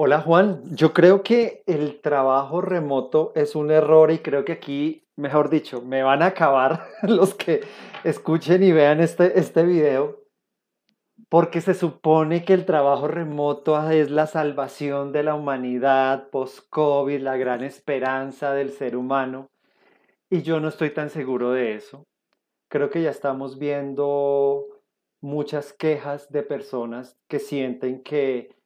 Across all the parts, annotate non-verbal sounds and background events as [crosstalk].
Hola Juan, yo creo que el trabajo remoto es un error y creo que aquí, mejor dicho, me van a acabar [laughs] los que escuchen y vean este, este video, porque se supone que el trabajo remoto es la salvación de la humanidad post-COVID, la gran esperanza del ser humano, y yo no estoy tan seguro de eso. Creo que ya estamos viendo muchas quejas de personas que sienten que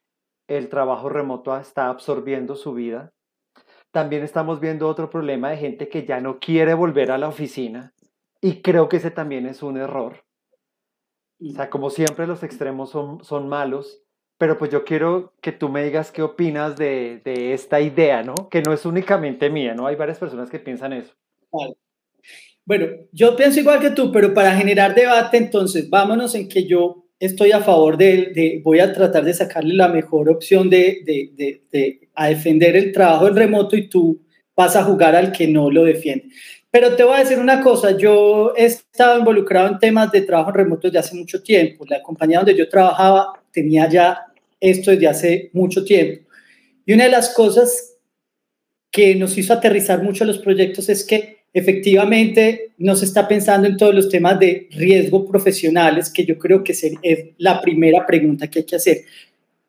el trabajo remoto está absorbiendo su vida. También estamos viendo otro problema de gente que ya no quiere volver a la oficina y creo que ese también es un error. O sea, como siempre los extremos son, son malos, pero pues yo quiero que tú me digas qué opinas de, de esta idea, ¿no? Que no es únicamente mía, ¿no? Hay varias personas que piensan eso. Bueno, yo pienso igual que tú, pero para generar debate, entonces, vámonos en que yo estoy a favor de, voy a tratar de sacarle la mejor opción de, de, a defender el trabajo en remoto y tú vas a jugar al que no lo defiende. Pero te voy a decir una cosa, yo he estado involucrado en temas de trabajo en remoto desde hace mucho tiempo. La compañía donde yo trabajaba tenía ya esto desde hace mucho tiempo. Y una de las cosas que nos hizo aterrizar mucho los proyectos es que efectivamente no se está pensando en todos los temas de riesgo profesionales, que yo creo que es la primera pregunta que hay que hacer.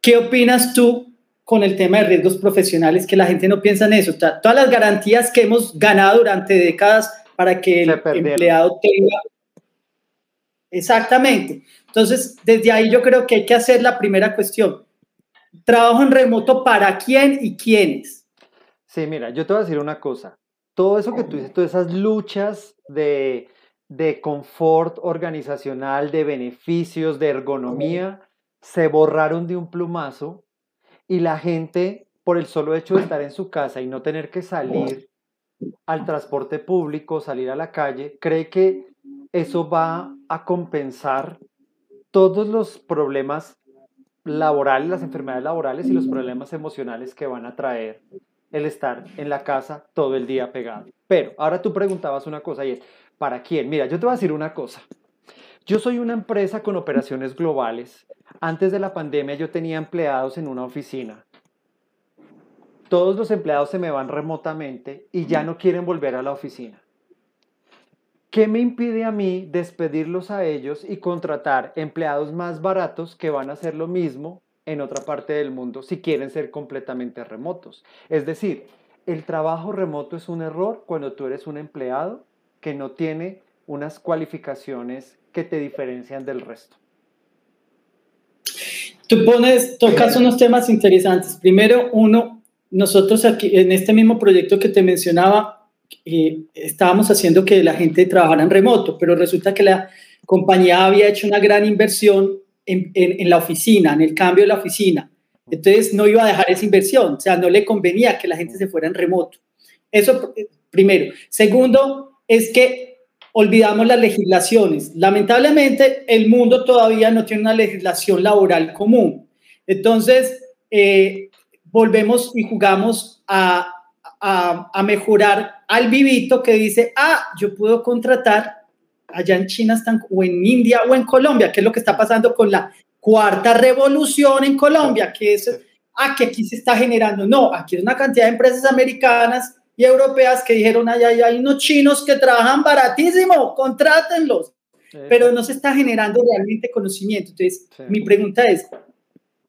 ¿Qué opinas tú con el tema de riesgos profesionales? Que la gente no piensa en eso. Todas las garantías que hemos ganado durante décadas para que el empleado tenga... Exactamente. Entonces, desde ahí yo creo que hay que hacer la primera cuestión. Trabajo en remoto para quién y quiénes. Sí, mira, yo te voy a decir una cosa todo eso que tú dices, todas esas luchas de, de confort organizacional, de beneficios, de ergonomía, se borraron de un plumazo y la gente, por el solo hecho de estar en su casa y no tener que salir al transporte público, salir a la calle, cree que eso va a compensar todos los problemas laborales, las enfermedades laborales y los problemas emocionales que van a traer el estar en la casa todo el día pegado. Pero ahora tú preguntabas una cosa y es, ¿para quién? Mira, yo te voy a decir una cosa. Yo soy una empresa con operaciones globales. Antes de la pandemia yo tenía empleados en una oficina. Todos los empleados se me van remotamente y ya no quieren volver a la oficina. ¿Qué me impide a mí despedirlos a ellos y contratar empleados más baratos que van a hacer lo mismo en otra parte del mundo si quieren ser completamente remotos. Es decir, el trabajo remoto es un error cuando tú eres un empleado que no tiene unas cualificaciones que te diferencian del resto. Tú pones, tocas unos temas interesantes. Primero, uno, nosotros aquí en este mismo proyecto que te mencionaba, eh, estábamos haciendo que la gente trabajara en remoto, pero resulta que la compañía había hecho una gran inversión en, la oficina, en el cambio de la oficina. Entonces no iba a dejar esa inversión, o sea, no le convenía que la gente se fuera en remoto. Eso eh, primero. Segundo, es que olvidamos las legislaciones. Lamentablemente, el mundo todavía no tiene una legislación laboral común. Entonces, eh, volvemos y jugamos a, a, a, mejorar al vivito que dice, ah, yo puedo contratar allá en China están, o en India o en Colombia, qué es lo que está pasando con la cuarta revolución en Colombia, que es, ah, que aquí se está generando. No, aquí hay una cantidad de empresas americanas y europeas que dijeron, ay, ay, hay unos chinos que trabajan baratísimo, contrátenlos. Pero no se está generando realmente conocimiento. Entonces, mi pregunta es,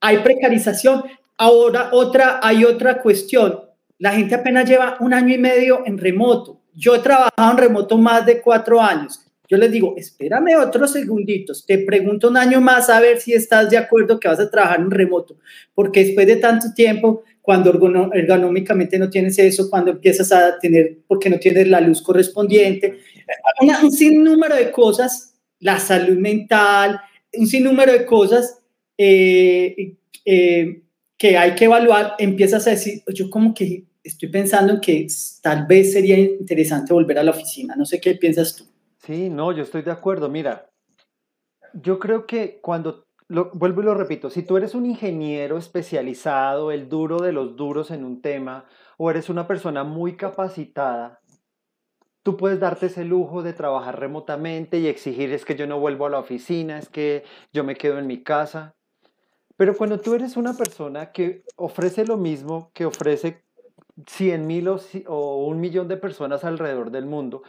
¿hay precarización? Ahora, otra, hay otra cuestión. La gente apenas lleva un año y medio en remoto. Yo he trabajado en remoto más de cuatro años. Yo les digo, espérame otros segunditos, te pregunto un año más a ver si estás de acuerdo que vas a trabajar en remoto, porque después de tanto tiempo, cuando ergonómicamente no tienes eso, cuando empiezas a tener, porque no tienes la luz correspondiente, un sinnúmero de cosas, la salud mental, un sinnúmero de cosas eh, eh, que hay que evaluar, empiezas a decir, yo como que estoy pensando en que tal vez sería interesante volver a la oficina, no sé qué piensas tú. Sí, no, yo estoy de acuerdo. Mira, yo creo que cuando, lo, vuelvo y lo repito, si tú eres un ingeniero especializado, el duro de los duros en un tema, o eres una persona muy capacitada, tú puedes darte ese lujo de trabajar remotamente y exigir es que yo no vuelvo a la oficina, es que yo me quedo en mi casa. Pero cuando tú eres una persona que ofrece lo mismo, que ofrece 100 mil o, o un millón de personas alrededor del mundo,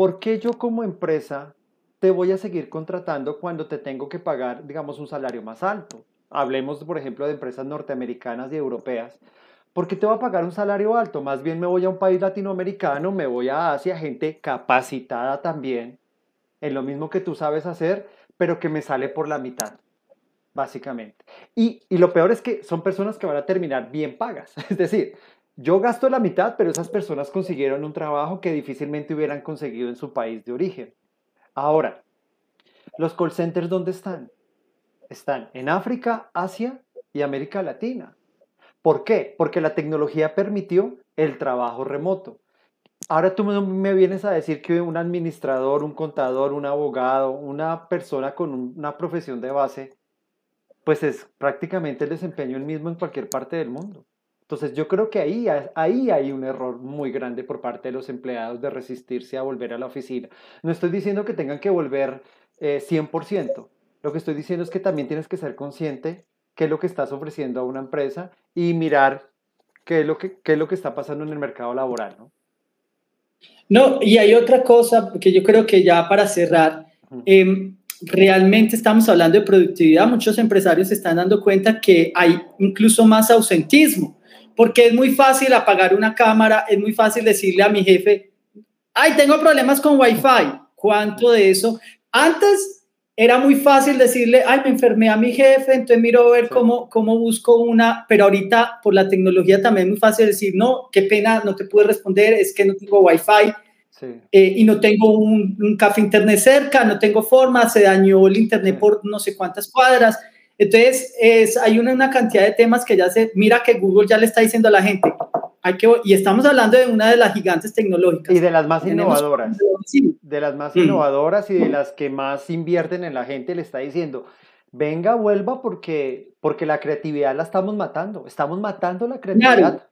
¿por qué yo como empresa te voy a seguir contratando cuando te tengo que pagar, digamos, un salario más alto? Hablemos, por ejemplo, de empresas norteamericanas y europeas. ¿Por qué te va a pagar un salario alto? Más bien me voy a un país latinoamericano, me voy a Asia, gente capacitada también, en lo mismo que tú sabes hacer, pero que me sale por la mitad básicamente. Y, y, lo peor es que son personas que van a terminar bien pagas. [laughs] Es decir, yo gasto la mitad, pero esas personas consiguieron un trabajo que difícilmente hubieran conseguido en su país de origen. Ahora, ¿los call centers dónde están? Están en África, Asia y América Latina. ¿Por qué? Porque la tecnología permitió el trabajo remoto. Ahora tú me vienes a decir que un administrador, un contador, un abogado, una persona con una profesión de base pues es prácticamente el desempeño el mismo en cualquier parte del mundo. Entonces yo creo que ahí, ahí hay un error muy grande por parte de los empleados de resistirse a volver a la oficina. No estoy diciendo que tengan que volver 100%. Eh, lo que estoy diciendo es que también tienes que ser consciente qué es lo que estás ofreciendo a una empresa y mirar qué es lo que, qué es lo que está pasando en el mercado laboral. ¿no? no, y hay otra cosa que yo creo que ya para cerrar, realmente estamos hablando de productividad, muchos empresarios se están dando cuenta que hay incluso más ausentismo, porque es muy fácil apagar una cámara, es muy fácil decirle a mi jefe, ay, tengo problemas con Wi-Fi. ¿Cuánto de eso? Antes era muy fácil decirle, ay, me enfermé a mi jefe, entonces miro a ver cómo, cómo busco una, pero ahorita por la tecnología también es muy fácil decir, no, qué pena, no te pude responder, es que no tengo Wi-Fi eh, y no tengo un, café internet cerca, no tengo forma, se dañó el internet por no sé cuántas cuadras. Entonces, es, hay una, una, cantidad de temas que ya se, mira que Google ya le está diciendo a la gente, hay que, y estamos hablando de una de las gigantes tecnológicas. Y de las más innovadoras. De las más mm. innovadoras y de las que más invierten en la gente, le está diciendo, venga, vuelva porque, porque la creatividad la estamos matando, estamos matando la creatividad.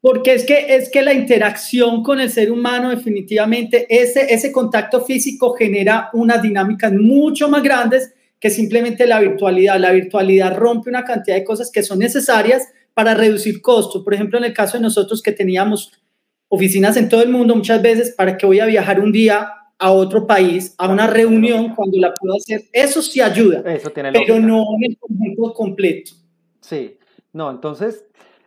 Porque es que, es que la interacción con el ser humano definitivamente, ese, ese contacto físico genera unas dinámicas mucho más grandes que simplemente la virtualidad. La virtualidad rompe una cantidad de cosas que son necesarias para reducir costos. Por ejemplo, en el caso de nosotros que teníamos oficinas en todo el mundo, muchas veces, ¿para que voy a viajar un día a otro país, a una reunión cuando la puedo hacer? Eso sí ayuda, Eso tiene pero no en el conjunto completo. Sí, no, entonces,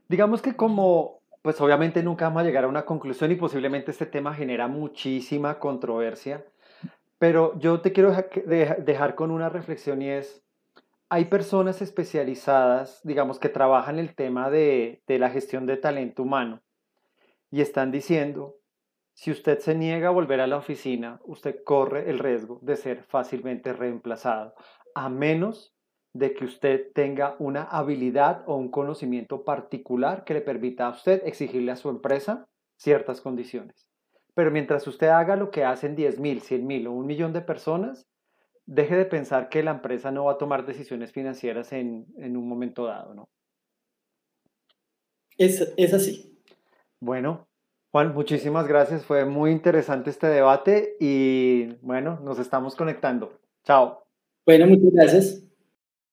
digamos que como pues obviamente nunca vamos a llegar a una conclusión y posiblemente este tema genera muchísima controversia, pero yo te quiero dejar con una reflexión y es, hay personas especializadas, digamos, que trabajan el tema de, de la gestión de talento humano y están diciendo, si usted se niega a volver a la oficina, usted corre el riesgo de ser fácilmente reemplazado, a menos de que usted tenga una habilidad o un conocimiento particular que le permita a usted exigirle a su empresa ciertas condiciones. Pero mientras usted haga lo que hacen 10 mil, 100 mil o un millón de personas, deje de pensar que la empresa no va a tomar decisiones financieras en, un momento dado, ¿no? Es, es así. Bueno, Juan, muchísimas gracias. Fue muy interesante este debate y bueno, nos estamos conectando. Chao. Bueno, muchas gracias.